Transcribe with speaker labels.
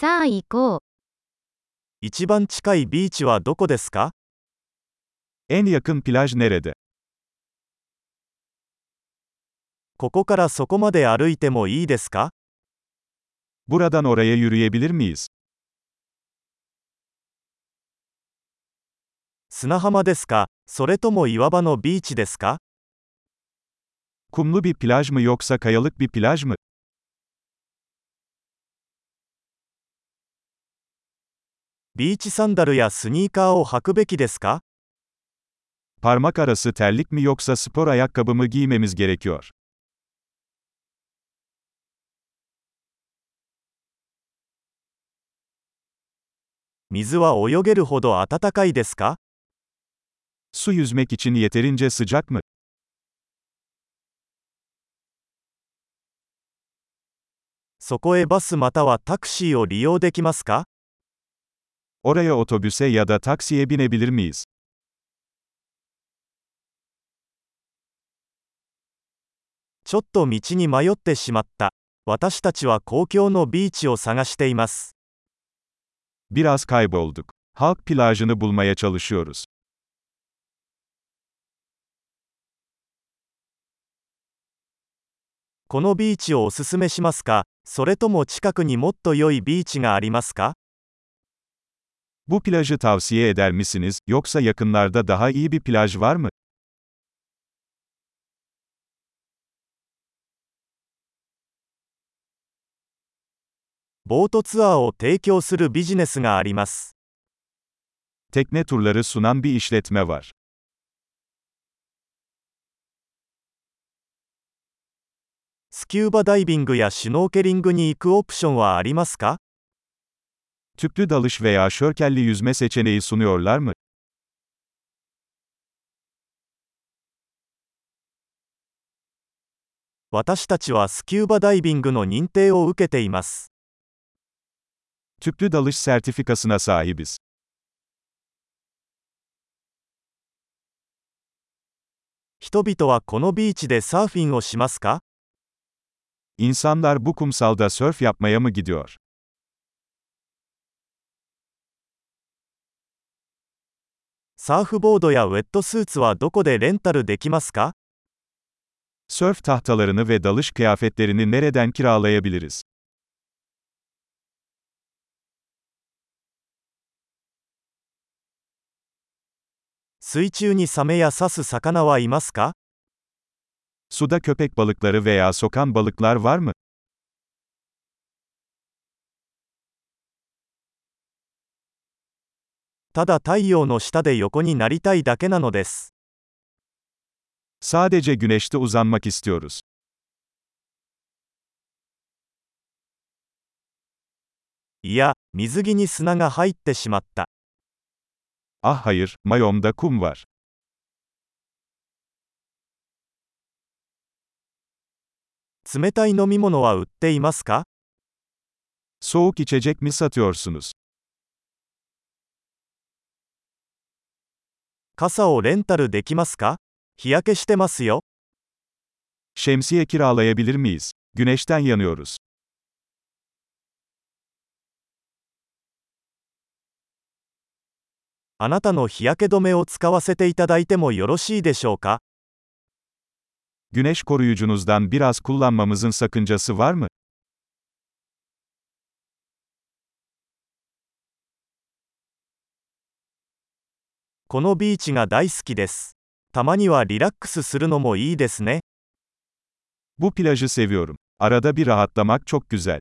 Speaker 1: さあ行こう。
Speaker 2: 一番近いビーチはどこですか
Speaker 3: En yakın plaj nerede?
Speaker 2: ここからそこまで歩いてもいいですか
Speaker 3: Buradan oraya yürüyebilir miyiz?
Speaker 2: 砂浜ですかそれとも岩場のビーチですか
Speaker 3: Kumlu bir plaj mı yoksa kayalık bir plaj mı?
Speaker 2: ビーチサンダルやスニーカーを履くべきですか
Speaker 3: Parmak arası terlik mi yoksa spor ayakkabı mı giymemiz gerekiyor?
Speaker 2: 水は泳げるほど暖かいですか
Speaker 3: Su yüzmek için yeterince sıcak mı?
Speaker 2: そこへバスまたはタクシーを利用できますか
Speaker 3: Oraya otobüse ya da taksiye binebilir miyiz?
Speaker 2: ちょっと道に迷ってしまった。私たちは公共のビーチを探しています。
Speaker 3: Biraz kaybolduk. Halk plajını bulmaya çalışıyoruz.
Speaker 2: このビーチをおすすめしますかそれとも近くにもっと良いビーチがありますか
Speaker 3: Bu plajı tavsiye eder misiniz, yoksa yakınlarda daha iyi bir plaj var mı? Tekne turları sunan bir işletme var tüplü dalış veya şörkelli yüzme seçeneği sunuyorlar mı? Tüplü dalış sertifikasına sahibiz.
Speaker 2: 人々はこのビーチでサーフィンをしますか
Speaker 3: İnsanlar bu kumsalda sörf yapmaya mı gidiyor?
Speaker 2: サーフボードやウェットスーツはどこでレンタルできますか
Speaker 3: Sörf tahtalarını ve dalış kıyafetlerini nereden kiralayabiliriz?
Speaker 2: 水中にサメや刺す魚はいますか
Speaker 3: Suda köpek balıkları veya sokan balıklar var mı?
Speaker 2: ただ太陽の下で横になりたいだけなのです。
Speaker 3: Sadece güneşte uzanmak istiyoruz.
Speaker 2: いや、水着に砂が入ってしまった。
Speaker 3: Ah hayır, mayomda kum var.
Speaker 2: 冷たい飲み物は売っていますか
Speaker 3: Soğuk içecek mi satıyorsunuz?
Speaker 2: 傘をレンタルできますか日焼けしてますよ。
Speaker 3: Şemsiye kiralayabilir miyiz? Güneşten yanıyoruz.
Speaker 2: あなたの日焼け止めを使わせていただいてもよろしいでしょうか
Speaker 3: Güneş koruyucunuzdan biraz kullanmamızın sakıncası var mı?
Speaker 2: このビーチが大好きです。たまにはリラックスするのもいいですね。
Speaker 3: Bu plajı seviyorum. Arada bir rahatlamak çok güzel.